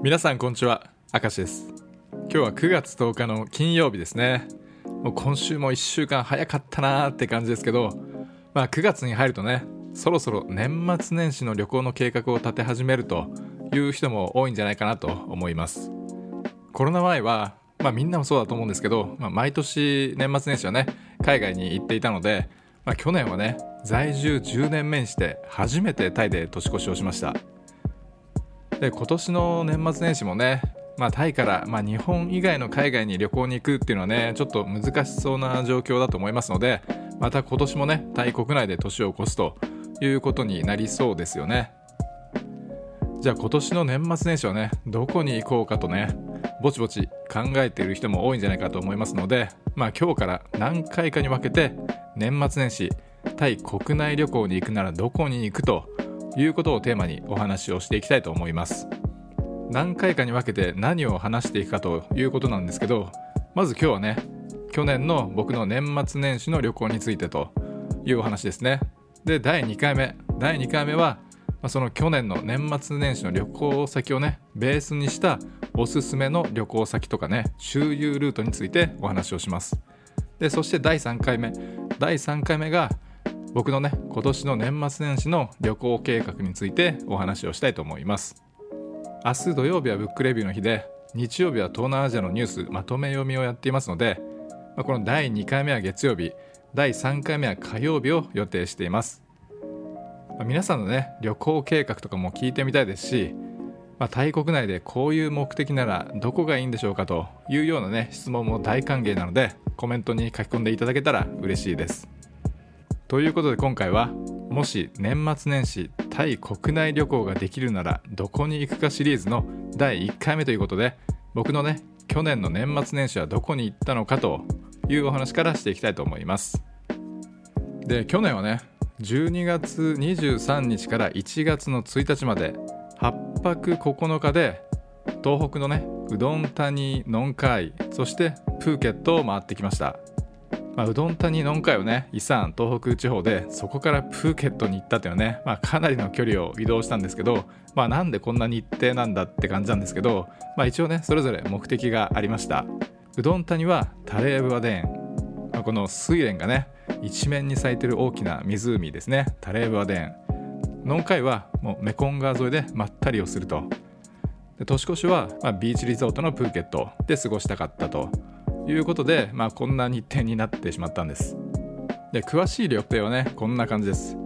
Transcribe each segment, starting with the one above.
皆さんこんにちは明石です。今日は9月10日の金曜日ですね。もう今週も1週間早かったなーって感じですけどまあ9月に入るとねそろそろ年末年始の旅行の計画を立て始めるという人も多いんじゃないかなと思います。コロナ前はまあみんなもそうだと思うんですけど、まあ、毎年年末年始はね海外に行っていたので、まあ、去年はね在住10年目にして初めてタイで年越しをしました。で今年の年末年始もね、まあ、タイから、まあ、日本以外の海外に旅行に行くっていうのはねちょっと難しそうな状況だと思いますのでまた今年もねタイ国内で年を越すということになりそうですよね。じゃあ今年の年末年始はねどこに行こうかとねぼちぼち考えている人も多いんじゃないかと思いますのでまあ今日から何回かに分けて年末年始タイ国内旅行に行くならどこに行くということをテーマにお話をしていきたいと思います。何回かに分けて何を話していくかということなんですけどまず今日はね去年の僕の年末年始の旅行についてというお話ですね。で第2回目第2回目はその去年の年末年始の旅行先をねベースにしたおすすめの旅行先とかね周遊ルートについてお話をします。でそして第3回目。第3回目が僕のね今年の年末年始の旅行計画についてお話をしたいと思います。明日土曜日はブックレビューの日で日曜日は東南アジアのニュースまとめ読みをやっていますので、まあ、この第2回目は月曜日第3回目は火曜日を予定しています、まあ、皆さんのね旅行計画とかも聞いてみたいですし、まあ、タイ国内でこういう目的ならどこがいいんでしょうかというようなね質問も大歓迎なのでコメントに書き込んでいただけたら嬉しいです。ということで今回はもし年末年始タイ国内旅行ができるならどこに行くかシリーズの第1回目ということで僕のね去年の年末年始はどこに行ったのかというお話からしていきたいと思います。で去年はね12月23日から1月の1日まで8泊9日で東北のねうどん谷ノンカイそしてプーケットを回ってきました。まあ、うどん谷のんかいをねイサン東北地方でそこからプーケットに行ったっていうね、まあ、かなりの距離を移動したんですけど、まあ、なんでこんな日程なんだって感じなんですけど、まあ、一応ねそれぞれ目的がありました。うどん谷はタレーブワデーン、まあ、この睡蓮がね一面に咲いてる大きな湖ですね。タレーブワデーンノンカイはもうメコン川沿いでまったりをすると。で年越しは、ま、ビーチリゾートのプーケットで過ごしたかったと。いうことで、まあ、こんな日程になってしまったんです。で詳しい旅程はねこんな感じです。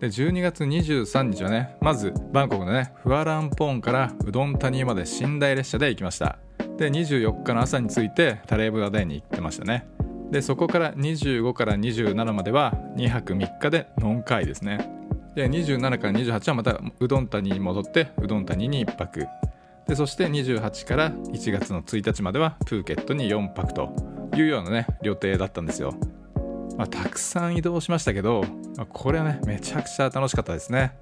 で12月23日はねまずバンコクのねフアランポーンからうどん谷まで寝台列車で行きました。で24日の朝に着いてタレーブガデンに行ってましたね。でそこから25から27までは2泊3日でノンカイですね。で27から28はまたうどん谷に戻ってうどん谷に1泊。でそして28から1月の1日まではプーケットに4泊というようなね予定だったんですよ、まあ、たくさん移動しましたけど、まあ、これはねめちゃくちゃ楽しかったですね、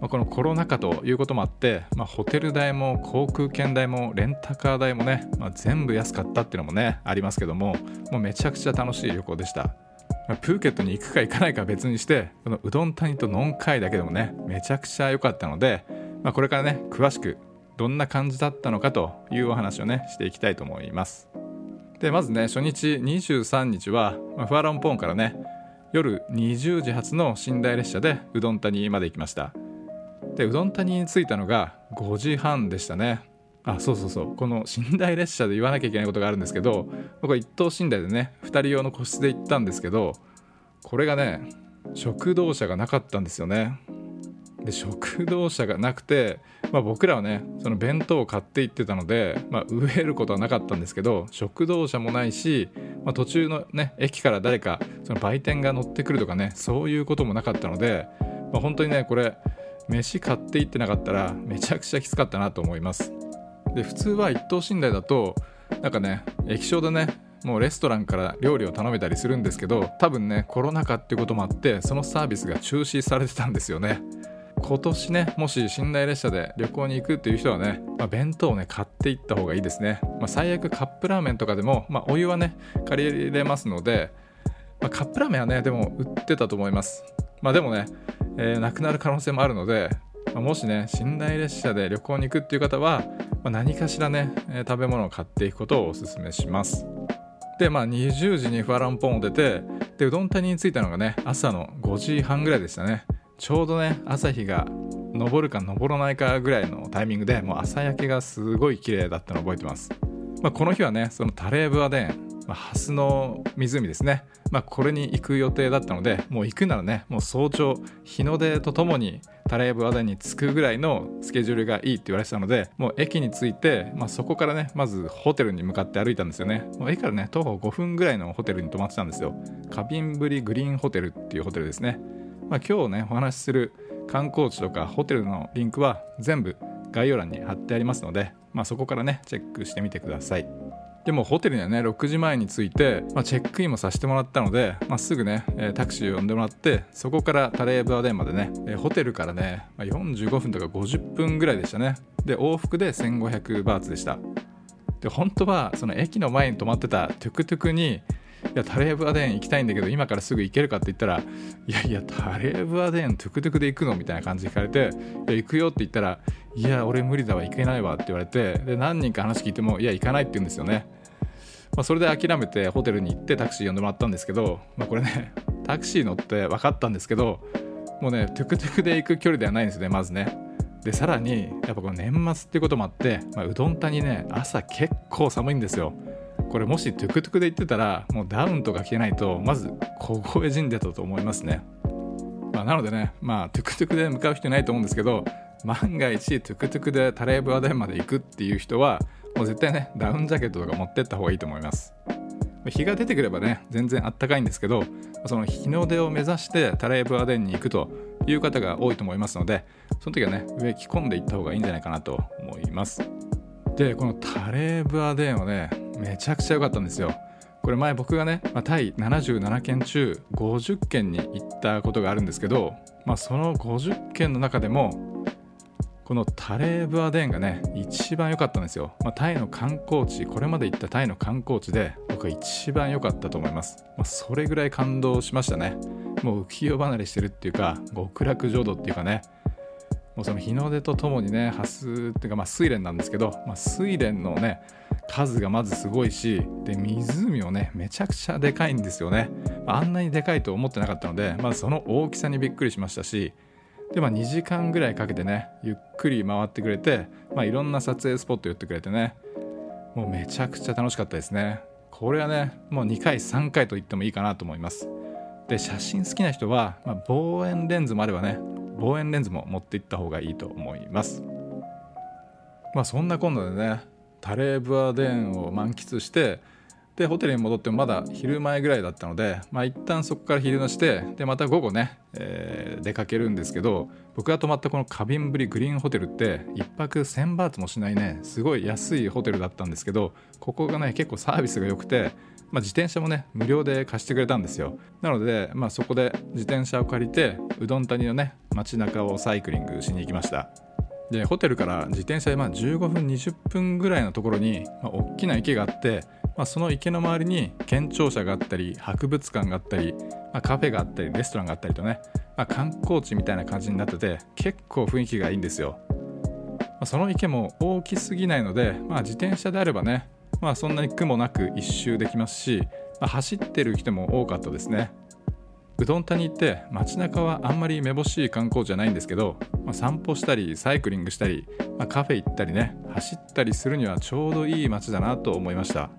まあ、このコロナ禍ということもあって、まホテル代も航空券代もレンタカー代もね、ま全部安かったっていうのもねありますけどももうめちゃくちゃ楽しい旅行でした。プーケットに行くか行かないかは別にしてこのうどん谷とノンカイだけでもねめちゃくちゃ良かったので、ま、これからね詳しくどんな感じだったのかというお話をねしていきたいと思います。でまずね初日23日は、まあ、フアロンポーンからね夜20時発の寝台列車でうどん谷まで行きました。でうどん谷に着いたのが5時半でしたね。あそうそうそう。この寝台列車で言わなきゃいけないことがあるんですけど僕は一等寝台でね2人用の個室で行ったんですけどこれがね食堂車がなかったんですよね。で食堂車がなくて、まあ、僕らはねその弁当を買って行ってたので、まあ、飢えることはなかったんですけど食堂車もないし、まあ、途中のね駅から誰かその売店が乗ってくるとかねそういうこともなかったので、まあ、本当にねこれ飯買って行ってなかったらめちゃくちゃきつかったなと思います。で普通は一等寝台だとなんかね液晶でねもうレストランから料理を頼めたりするんですけど多分ねコロナ禍っていうこともあってそのサービスが中止されてたんですよね。今年ねもし寝台列車で旅行に行くっていう人はね、まあ、弁当をね買っていった方がいいですね、まあ、最悪カップラーメンとかでも、まあ、お湯はね借りれますので、まカップラーメンはねでも売ってたと思います。まあでもね、えー、なくなる可能性もあるのでまあ、もしね寝台列車で旅行に行くっていう方は、まあ、何かしらね、え、食べ物を買っていくことをおすすめします。でまあ20時にファランポンを出てでうどん谷に着いたのがね朝の5時半ぐらいでしたね。ちょうどね朝日が昇るか昇らないかぐらいのタイミングでもう朝焼けがすごい綺麗だったのを覚えてます、まあ、この日はねそのタレーブアデンまあ、ハスの湖ですね、まあ、これに行く予定だったのでもう行くならねもう早朝日の出とともにタレーブアデンに着くぐらいのスケジュールがいいって言われてたのでもう駅に着いて、まあ、そこからねまずホテルに向かって歩いたんですよね。もう駅からね徒歩5分ぐらいのホテルに泊まってたんですよ。カビンブリグリーンホテルっていうホテルですね、まあ、今日ねお話しする観光地とかホテルのリンクは全部概要欄に貼ってありますので、まあ、そこからねチェックしてみてください。でもホテルにはね6時前に着いて、まあ、チェックインもさせてもらったので、まあ、すぐね、タクシーを呼んでもらってそこからタレーブアデンまでね、ホテルからね、まあ、45分とか50分ぐらいでしたね。で往復で1500バーツでした。で本当はその駅の前に止まってたトゥクトゥクにいやタレーブアデン行きたいんだけど今からすぐ行けるかって言ったらいやいやタレーブアデントゥクトゥクで行くのみたいな感じで聞かれていや行くよって言ったらいや俺無理だわ行けないわって言われてで何人か話聞いてもいや行かないって言うんですよね、まあ、それで諦めてホテルに行ってタクシー呼んでもらったんですけど、まあ、これねタクシー乗って分かったんですけどもうねトゥクトゥクで行く距離ではないんですよねまずね。でさらにやっぱこの年末っていうこともあって、まあ、ウドンタニね朝結構寒いんですよ。これもしトゥクトゥクで行ってたらもうダウンとか着てないとまず凍え死んでたと思いますね、まあ、なのでねまあトゥクトゥクで向かう人いないと思うんですけど万が一トゥクトゥクでタレーブアデンまで行くっていう人はもう絶対ねダウンジャケットとか持ってった方がいいと思います。日が出てくればね全然あったかいんですけどその日の出を目指してタレーブアデンに行くという方が多いと思いますのでその時はね上着込んでいった方がいいんじゃないかなと思います。でこのタレーブアデンはねめちゃくちゃ良かったんですよ。これ前僕がね、まあ、タイ77件中50件に行ったことがあるんですけど、まあ、その50件の中でもこのタレーブアデンがね一番良かったんですよ、まあ、タイの観光地これまで行ったタイの観光地で僕は一番良かったと思います、まあ、それぐらい感動しましたね。もう浮世離れしてるっていうか極楽浄土っていうかね。もうその日の出とともにねハスっていうかまあ睡蓮なんですけど、まあ、睡蓮のね数がまずすごいしで湖もねめちゃくちゃでかいんですよね。あんなにでかいと思ってなかったので、まあ、その大きさにびっくりしましたしで、まあ、2時間ぐらいかけてねゆっくり回ってくれて、まあ、いろんな撮影スポット言ってくれてねもうめちゃくちゃ楽しかったですね。これはねもう2回3回と言ってもいいかなと思います。で写真好きな人は、まあ、望遠レンズもあればね望遠レンズも持っていった方がいいと思います。まあそんな今度でねタレーブアデンを満喫してでホテルに戻ってもまだ昼前ぐらいだったのでまあ一旦そこから昼寝してでまた午後ね、えー、出かけるんですけど僕が泊まったこのカビンブリグリーンホテルって1泊1000バーツもしないねすごい安いホテルだったんですけどここがね結構サービスが良くてまあ、自転車もね無料で貸してくれたんですよ。なので、まあ、そこで自転車を借りてうどん谷のね街中をサイクリングしに行きましたでホテルから自転車でまあ15分20分ぐらいのところに、まあ、大きな池があって、まあ、その池の周りに県庁舎があったり博物館があったり、まあ、カフェがあったりレストランがあったりとね、まあ、観光地みたいな感じになってて結構雰囲気がいいんですよ、まあ、その池も大きすぎないので、まあ、自転車であればね、まあ、そんなに苦もなく一周できますし、まあ、走ってる人も多かったですね。うどん谷って街中はあんまりめぼしい観光じゃないんですけど、まあ、散歩したりサイクリングしたり、まあ、カフェ行ったりね走ったりするにはちょうどいい街だなと思いました。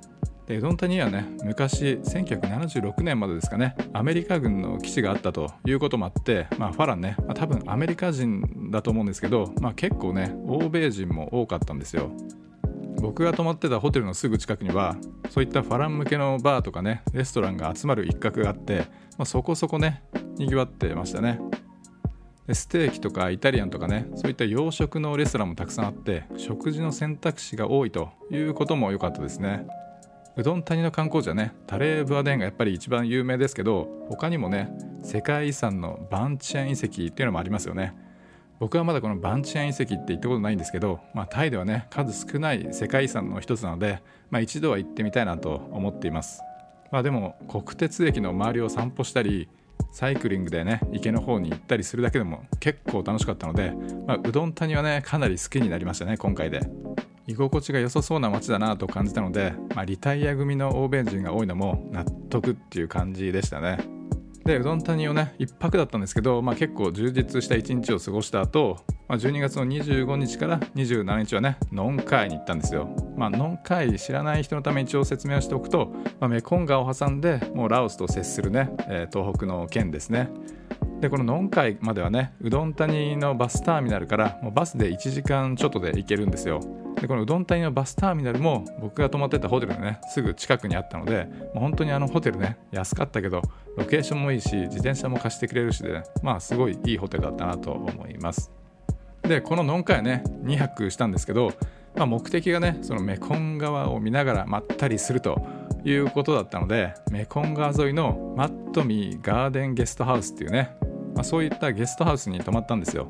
でうどん谷にはね昔1976年までですかねアメリカ軍の基地があったということもあって、まあ、ファランね、まあ、多分アメリカ人だと思うんですけど、まあ、結構ね欧米人も多かったんですよ。僕が泊まってたホテルのすぐ近くにはそういったファラン向けのバーとかねレストランが集まる一角があって、まあ、そこそこねにぎわってましたね。ステーキとかイタリアンとかねそういった洋食のレストランもたくさんあって食事の選択肢が多いということも良かったですね。うどん谷の観光地はねタレーブアデンがやっぱり一番有名ですけど他にもね世界遺産のバンチェン遺跡っていうのもありますよね。僕はまだこのバンチェン遺跡って行ったことないんですけど、まあ、タイではね数少ない世界遺産の一つなので、まあ、一度は行ってみたいなと思っています、まあ、でも国鉄駅の周りを散歩したりサイクリングでね池の方に行ったりするだけでも結構楽しかったので、まあ、うどん谷はねかなり好きになりましたね今回で。居心地が良さそうな街だなと感じたので、まあ、リタイア組の欧米人が多いのも納得っていう感じでしたね。でうどん谷をね1泊だったんですけど、まあ、結構充実した1日を過ごした後、まあ12月の25日から27日はねノンカイに行ったんですよ、まあ、ノンカイ知らない人のため一応説明をしておくと、まあ、メコン川を挟んでもうラオスと接するね、えー、東北の県ですね。でこのノンカイまではねうどん谷のバスターミナルからもうバスで1時間ちょっとで行けるんですよ。でこのうどん谷のバスターミナルも僕が泊まってたホテルのねすぐ近くにあったのでもう本当にあのホテルね安かったけどロケーションもいいし自転車も貸してくれるしで、ね、まあすごいいいホテルだったなと思います。でこのノンカイね2泊したんですけど、まあ、目的がねそのメコン川を見ながらまったりするということだったのでメコン川沿いのマットミーガーデンゲストハウスっていうね、まあ、そういったゲストハウスに泊まったんですよ。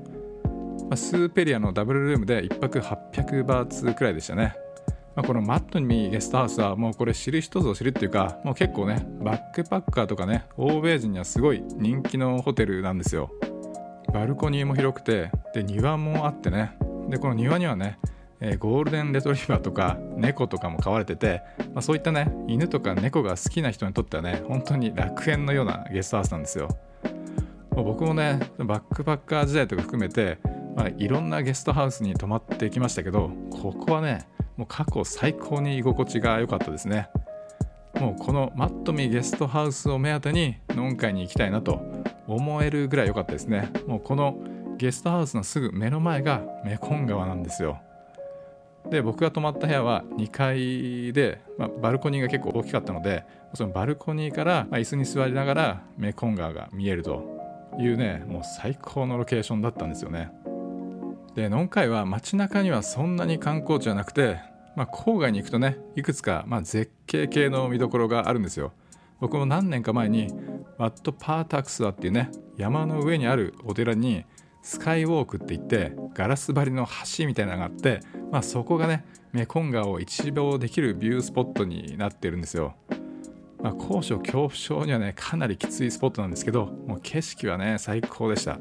まあ、スーペリアのダブルルームで1泊800バーツくらいでしたね。まあ、このマットにゲストハウスはもうこれ知る人ぞ知るっていうかもう結構ねバックパッカーとかね欧米人にはすごい人気のホテルなんですよ。バルコニーも広くてで庭もあってね。でこの庭にはね、え、ゴールデンレトリバーとか猫とかも飼われてて、まあ、そういったね犬とか猫が好きな人にとってはね本当に楽園のようなゲストハウスなんですよ。僕もねバックパッカー時代とか含めてまあ、いろんなゲストハウスに泊まってきましたけどここはねもう過去最高に居心地が良かったですね。もうこのマットミゲストハウスを目当てにノン会に行きたいなと思えるぐらい良かったですね。もうこのゲストハウスのすぐ目の前がメコン川なんですよ。で僕が泊まった部屋は2階で、まあ、バルコニーが結構大きかったのでそのバルコニーから、椅子に座りながらメコン川が見えると。いうねもう最高のロケーションだったんですよね。でノンカイは街中にはそんなに観光地はなくて、まあ、郊外に行くとねいくつか、まあ、絶景系の見どころがあるんですよ。僕も何年か前にワット・パータクスアっていうね山の上にあるお寺にスカイウォークって言ってガラス張りの橋みたいなのがあって、まあ、そこがねメコン川を一望できるビュースポットになってるんですよ、まあ、高所恐怖症にはねかなりきついスポットなんですけどもう景色はね最高でした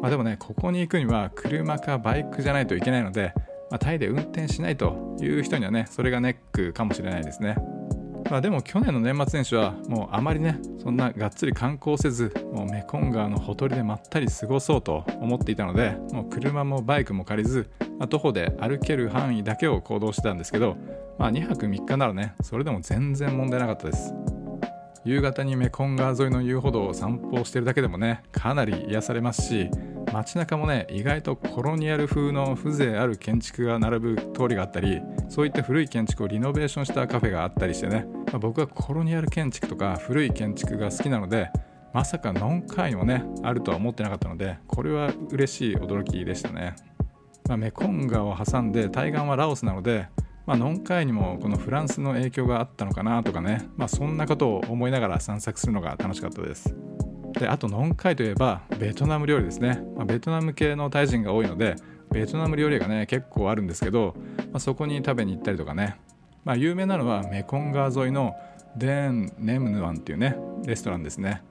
まあ、でもねここに行くには車かバイクじゃないといけないので、まあ、タイで運転しないという人にはねそれがネックかもしれないですね。まあ、でも去年の年末年始はもうあまりねそんながっつり観光せずもうメコン川のほとりでまったり過ごそうと思っていたのでもう車もバイクも借りず、まあ、徒歩で歩ける範囲だけを行動してたんですけど、まあ、2泊3日ならねそれでも全然問題なかったです。夕方にメコン川沿いの遊歩道を散歩してるだけでもねかなり癒されますし街中もね意外とコロニアル風の風情ある建築が並ぶ通りがあったりそういった古い建築をリノベーションしたカフェがあったりしてね、まあ、僕はコロニアル建築とか古い建築が好きなのでまさかノンカイもねあるとは思ってなかったのでこれは嬉しい驚きでしたね、まあ、メコン川を挟んで対岸はラオスなのでまあ、ノンカイにもこのフランスの影響があったのかなとかね、まあ、そんなことを思いながら散策するのが楽しかったです。であとノンカイといえばベトナム料理ですね、まあ、ベトナム系のタイ人が多いのでベトナム料理がね結構あるんですけど、まあ、そこに食べに行ったりとかね、まあ、有名なのはメコン川沿いのデン・ネムヌワンっていうねレストランですね、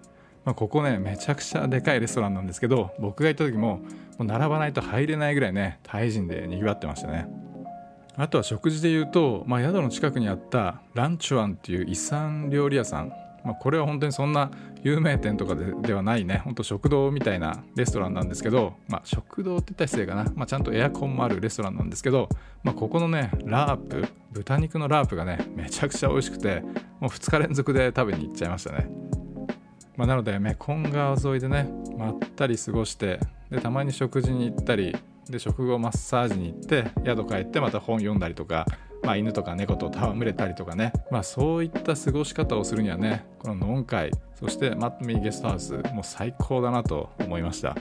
まあ、ここねめちゃくちゃでかいレストランなんですけど僕が行った時ももう並ばないと入れないぐらいねタイ人でにぎわってましたね。あとは食事で言うと、まあ、宿の近くにあったランチュアンっていう遺産料理屋さんまあ、これは本当にそんな有名店とかでではないね。ほんと食堂みたいなレストランなんですけど、まあ、食堂って言ったら失礼かな、まあ、ちゃんとエアコンもあるレストランなんですけど、まあ、ここのねラープ豚肉のラープがねめちゃくちゃ美味しくてもう2日連続で食べに行っちゃいましたね、まあ、なのでメコン川沿いでねまったり過ごしてでたまに食事に行ったりで食後マッサージに行って宿帰ってまた本読んだりとかまあ、犬とか猫と戯れたりとかね、まあ、そういった過ごし方をするにはねこのノンカイそしてマットミーゲストハウスもう最高だなと思いました。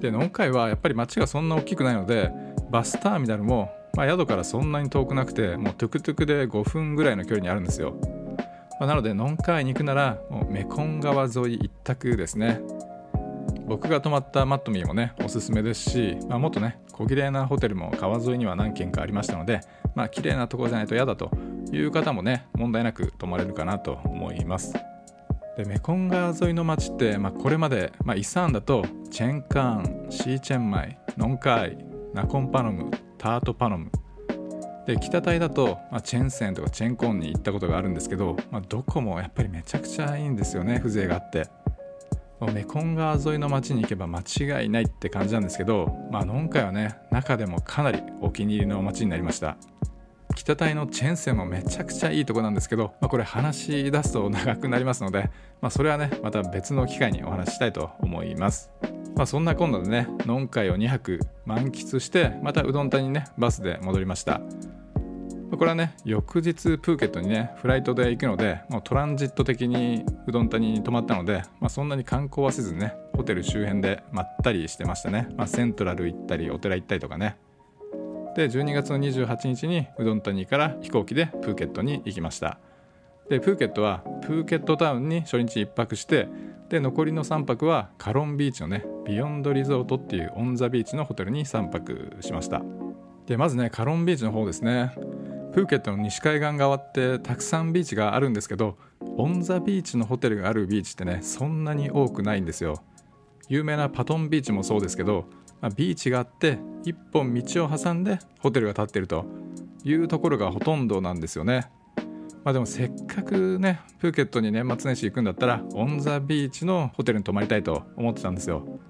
でノンカイはやっぱり街がそんな大きくないのでバスターミナルも、まあ、宿からそんなに遠くなくてもうトゥクトゥクで5分ぐらいの距離にあるんですよ、まあ、なのでノンカイに行くならもうメコン川沿い一択ですね。僕が泊まったマットミーもねおすすめですし、まあ、もっとね小綺麗なホテルも川沿いには何軒かありましたのでまあ綺麗なところじゃないと嫌だという方もね問題なく泊まれるかなと思います。でメコン川沿いの町って、まあ、これまで、まあ、イサンだとチェンカーンシーチェンマイノンカイナコンパノムタートパノム。で北タイだと、まあ、チェンセンとかチェンコンに行ったことがあるんですけど、まあ、どこもやっぱりめちゃくちゃいいんですよね風情があって。メコン川沿いの町に行けば間違いないって感じなんですけど、まあ、ノンカイはね中でもかなりお気に入りの町になりました。北タイのチェンセンもめちゃくちゃいいとこなんですけど、まあ、これ話し出すと長くなりますので、まあ、それはねまた別の機会にお話ししたいと思います。まあ、そんな今度でね、ノンカイを2泊満喫して、またうどん谷にね、バスで戻りました。これはね、翌日プーケットにね、フライトで行くので、もうトランジット的にウドンタニに泊まったので、まあ、そんなに観光はせずね、ホテル周辺でまったりしてましたね。まあ、セントラル行ったり、お寺行ったりとかね。で12月の28日にウドンタニから飛行機でプーケットに行きました。でプーケットはプーケットタウンに初日1泊してで残りの3泊はカロンビーチのねビヨンドリゾートっていうオン・ザ・ビーチのホテルに3泊しました。でまずねカロンビーチの方ですね。プーケットの西海岸側ってたくさんビーチがあるんですけどオン・ザ・ビーチのホテルがあるビーチってねそんなに多くないんですよ。有名なパトンビーチもそうですけどまあ、ビーチがあって一本道を挟んでホテルが建ってるというところがほとんどなんですよね。まあでもせっかくねプーケットに年末年始行くんだったらオン・ザ・ビーチのホテルに泊まりたいと思ってたんですよ。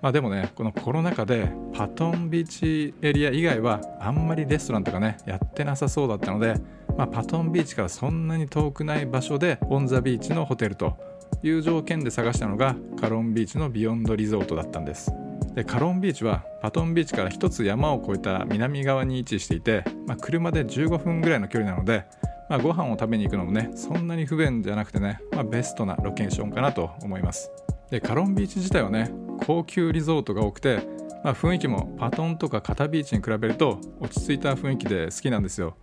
まあでもねこのコロナ禍でパトンビーチエリア以外はあんまりレストランとかねやってなさそうだったので、まあ、パトンビーチからそんなに遠くない場所でオン・ザ・ビーチのホテルという条件で探したのがカロンビーチのビヨンドリゾートだったんです。でカロンビーチはパトンビーチから一つ山を越えた南側に位置していて、まあ、車で15分ぐらいの距離なので、まあ、ご飯を食べに行くのもねそんなに不便じゃなくてね、まあ、ベストなロケーションかなと思います。でカロンビーチ自体はね高級リゾートが多くて、まあ、雰囲気もパトンとかカタビーチに比べると落ち着いた雰囲気で好きなんですよ。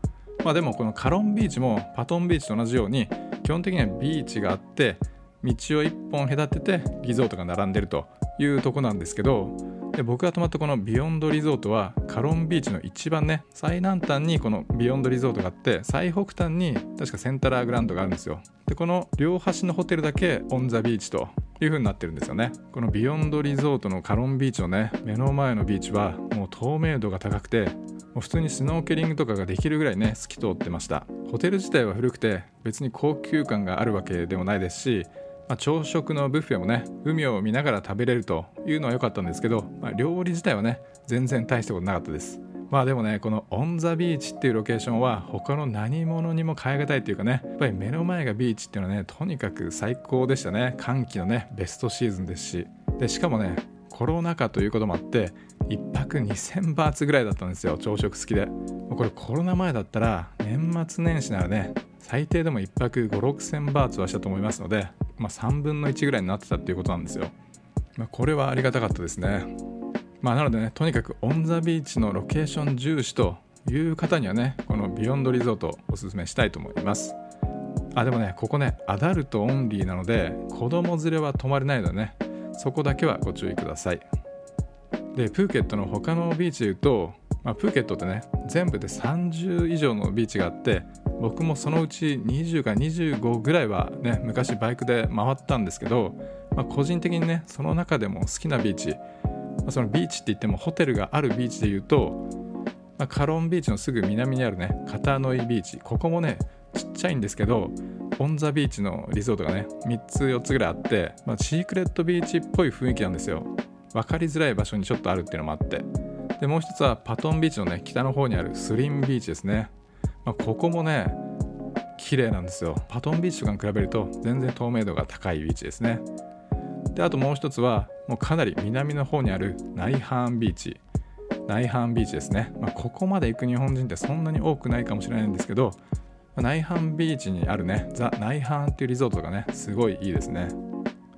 まあでもこのカロンビーチもパトンビーチと同じように基本的にはビーチがあって道を一本隔ててリゾートが並んでると。いうとこなんですけどで僕が泊まったこのビヨンドリゾートはカロンビーチの一番ね最南端にこのビヨンドリゾートがあって最北端に確かセンタラーグランドがあるんですよ。でこの両端のホテルだけオン・ザ・ビーチという風になってるんですよね。このビヨンドリゾートのカロンビーチのね目の前のビーチはもう透明度が高くてもう普通にスノーケリングとかができるぐらいね透き通ってました。ホテル自体は古くて別に高級感があるわけでもないですしまあ、朝食のブッフェもね海を見ながら食べれるというのは良かったんですけど、まあ、料理自体はね全然大したことなかったです。まあでもねこのオン・ザ・ビーチっていうロケーションは他の何物にも代え難いというかねやっぱり目の前がビーチっていうのはねとにかく最高でしたね。乾季のねベストシーズンですし。でしかもねコロナ禍ということもあって1泊2000バーツぐらいだったんですよ朝食付きで。これコロナ前だったら年末年始ならね最低でも1泊5 6 0 0 0バーツはしたと思いますのでまあ、3分の1ぐらいになってたっていうことなんですよ。まあ、これはありがたかったですね。まあ、なのでね、とにかくオン・ザ・ビーチのロケーション重視という方にはね、このビヨンドリゾートおすすめしたいと思います。あ、でもね、ここね、アダルトオンリーなので、子供連れは泊まれないのでね、そこだけはご注意ください。で、プーケットの他のビーチで言うと、まあ、プーケットってね、全部で30以上のビーチがあって、僕もそのうち20か25ぐらいはね昔バイクで回ったんですけど、まあ、個人的にねその中でも好きなビーチ、まあ、そのビーチって言ってもホテルがあるビーチで言うと、まあ、カロンビーチのすぐ南にあるねカタノイビーチここもねちっちゃいんですけどオン・ザ・ビーチのリゾートがね3つ4つぐらいあって、まあ、シークレットビーチっぽい雰囲気なんですよ。分かりづらい場所にちょっとあるっていうのもあって。でもう一つはパトンビーチのね北の方にあるスリンビーチですね。まあ、ここもね綺麗なんですよ。パトンビーチとかに比べると全然透明度が高いビーチですね。であともう一つはもうかなり南の方にあるナイハーンビーチ。ナイハーンビーチですね、まあ、ここまで行く日本人ってそんなに多くないかもしれないんですけどナイハンビーチにあるねザ・ナイハーンっていうリゾートがねすごいいいですね、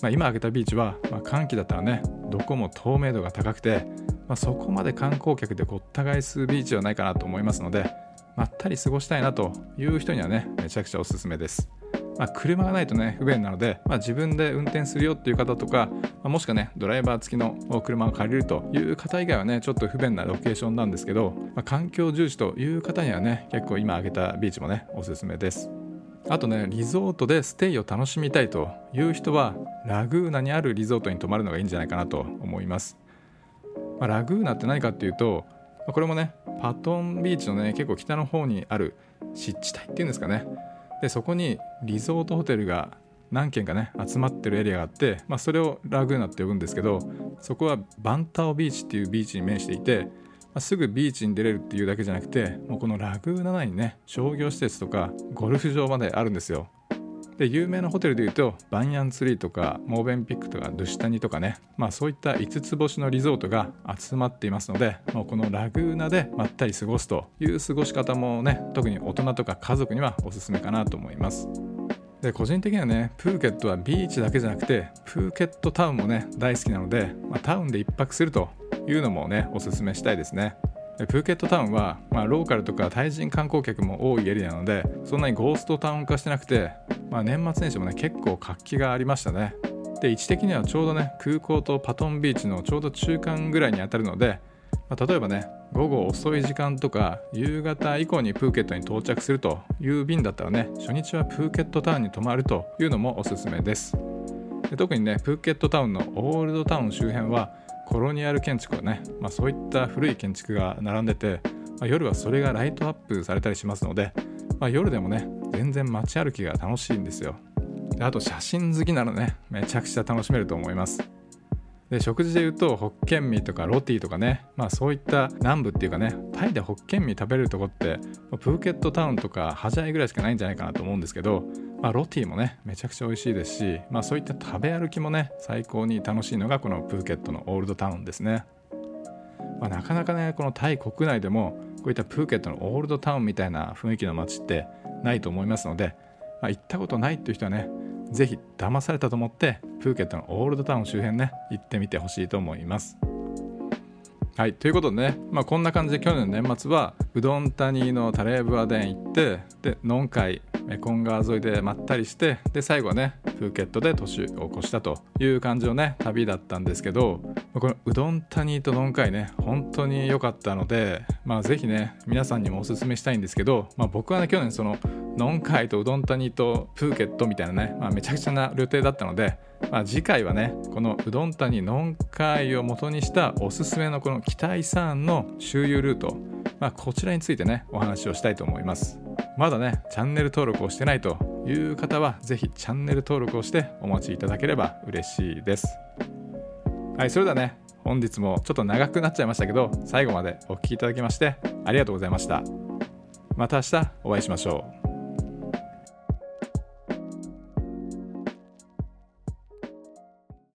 まあ、今挙げたビーチは、まあ、寒気だったらねどこも透明度が高くて、まあ、そこまで観光客でごった返すビーチではないかなと思いますのでまったり過ごしたいなという人にはねめちゃくちゃおすすめです。まあ、車がないとね不便なので、まあ、自分で運転するよっていう方とか、まあ、もしくはねドライバー付きの車を借りるという方以外はねちょっと不便なロケーションなんですけど、まあ、環境重視という方にはね結構今挙げたビーチもねおすすめです。あとねリゾートでステイを楽しみたいという人はラグーナにあるリゾートに泊まるのがいいんじゃないかなと思います、まあ、ラグーナって何かっていうとまこれもねパトンビーチのね結構北の方にある湿地帯っていうんですかね。でそこにリゾートホテルが何軒かね集まってるエリアがあって、まあ、それをラグーナって呼ぶんですけどそこはバンタオビーチっていうビーチに面していて、まあ、すぐビーチに出れるっていうだけじゃなくてもうこのラグーナ内にね商業施設とかゴルフ場まであるんですよ。で有名なホテルでいうとバンヤンツリーとかモーベンピックとかドゥシュタニとかね、まあ、そういった5つ星のリゾートが集まっていますのでもうこのラグーナでまったり過ごすという過ごし方もね特に大人とか家族にはおすすめかなと思います。で個人的にはねプーケットはビーチだけじゃなくてプーケットタウンもね大好きなので、まあ、タウンで1泊するというのもねおすすめしたいですね。でプーケットタウンは、まあ、ローカルとかタイ人観光客も多いエリアなのでそんなにゴーストタウン化してなくて、まあ、年末年始もね結構活気がありましたね。で位置的にはちょうどね空港とパトンビーチのちょうど中間ぐらいにあたるのでまあ、例えばね午後遅い時間とか夕方以降にプーケットに到着するという便だったらね初日はプーケットタウンに泊まるというのもおすすめです。で特にねプーケットタウンのオールドタウン周辺はコロニアル建築をね、まあ、そういった古い建築が並んでて、まあ、夜はそれがライトアップされたりしますので、まあ、夜でもね全然街歩きが楽しいんですよ。であと写真好きならねめちゃくちゃ楽しめると思います。で食事でいうとホッケンミとかロティとかねまあそういった南部っていうかねタイでホッケンミ食べれるとこってプーケットタウンとかハジャイぐらいしかないんじゃないかなと思うんですけど、まあ、ロティもねめちゃくちゃ美味しいですし、まあ、そういった食べ歩きもね最高に楽しいのがこのプーケットのオールドタウンですね、まあ、なかなかねこのタイ国内でもこういったプーケットのオールドタウンみたいな雰囲気の街ってないと思いますので、まあ、行ったことないっていう人はねぜひ騙されたと思ってプーケットのオールドタウン周辺ね行ってみてほしいと思います。はいということでね、まあ、こんな感じで去年の年末はうどん谷のタレーブアデン行ってでノンカイメコン川沿いでまったりしてで最後はねプーケットで年を越したという感じのね旅だったんですけどこのうどん谷とノンカイね本当に良かったのでまあ是非ね皆さんにもおすすめしたいんですけど、まあ、僕はね去年そのノンカイとうどん谷とプーケットみたいなね、まあ、めちゃくちゃな旅程だったので、まあ、次回はねこのうどん谷ノンカイを元にしたおすすめのこの北イサーンの周遊ルート、まあ、こちらについてねお話をしたいと思います。まだねチャンネル登録をしてないという方はぜひチャンネル登録をしてお待ちいただければ嬉しいです。はいそれではね本日もちょっと長くなっちゃいましたけど最後までお聴きいただきましてありがとうございました。また明日お会いしましょう。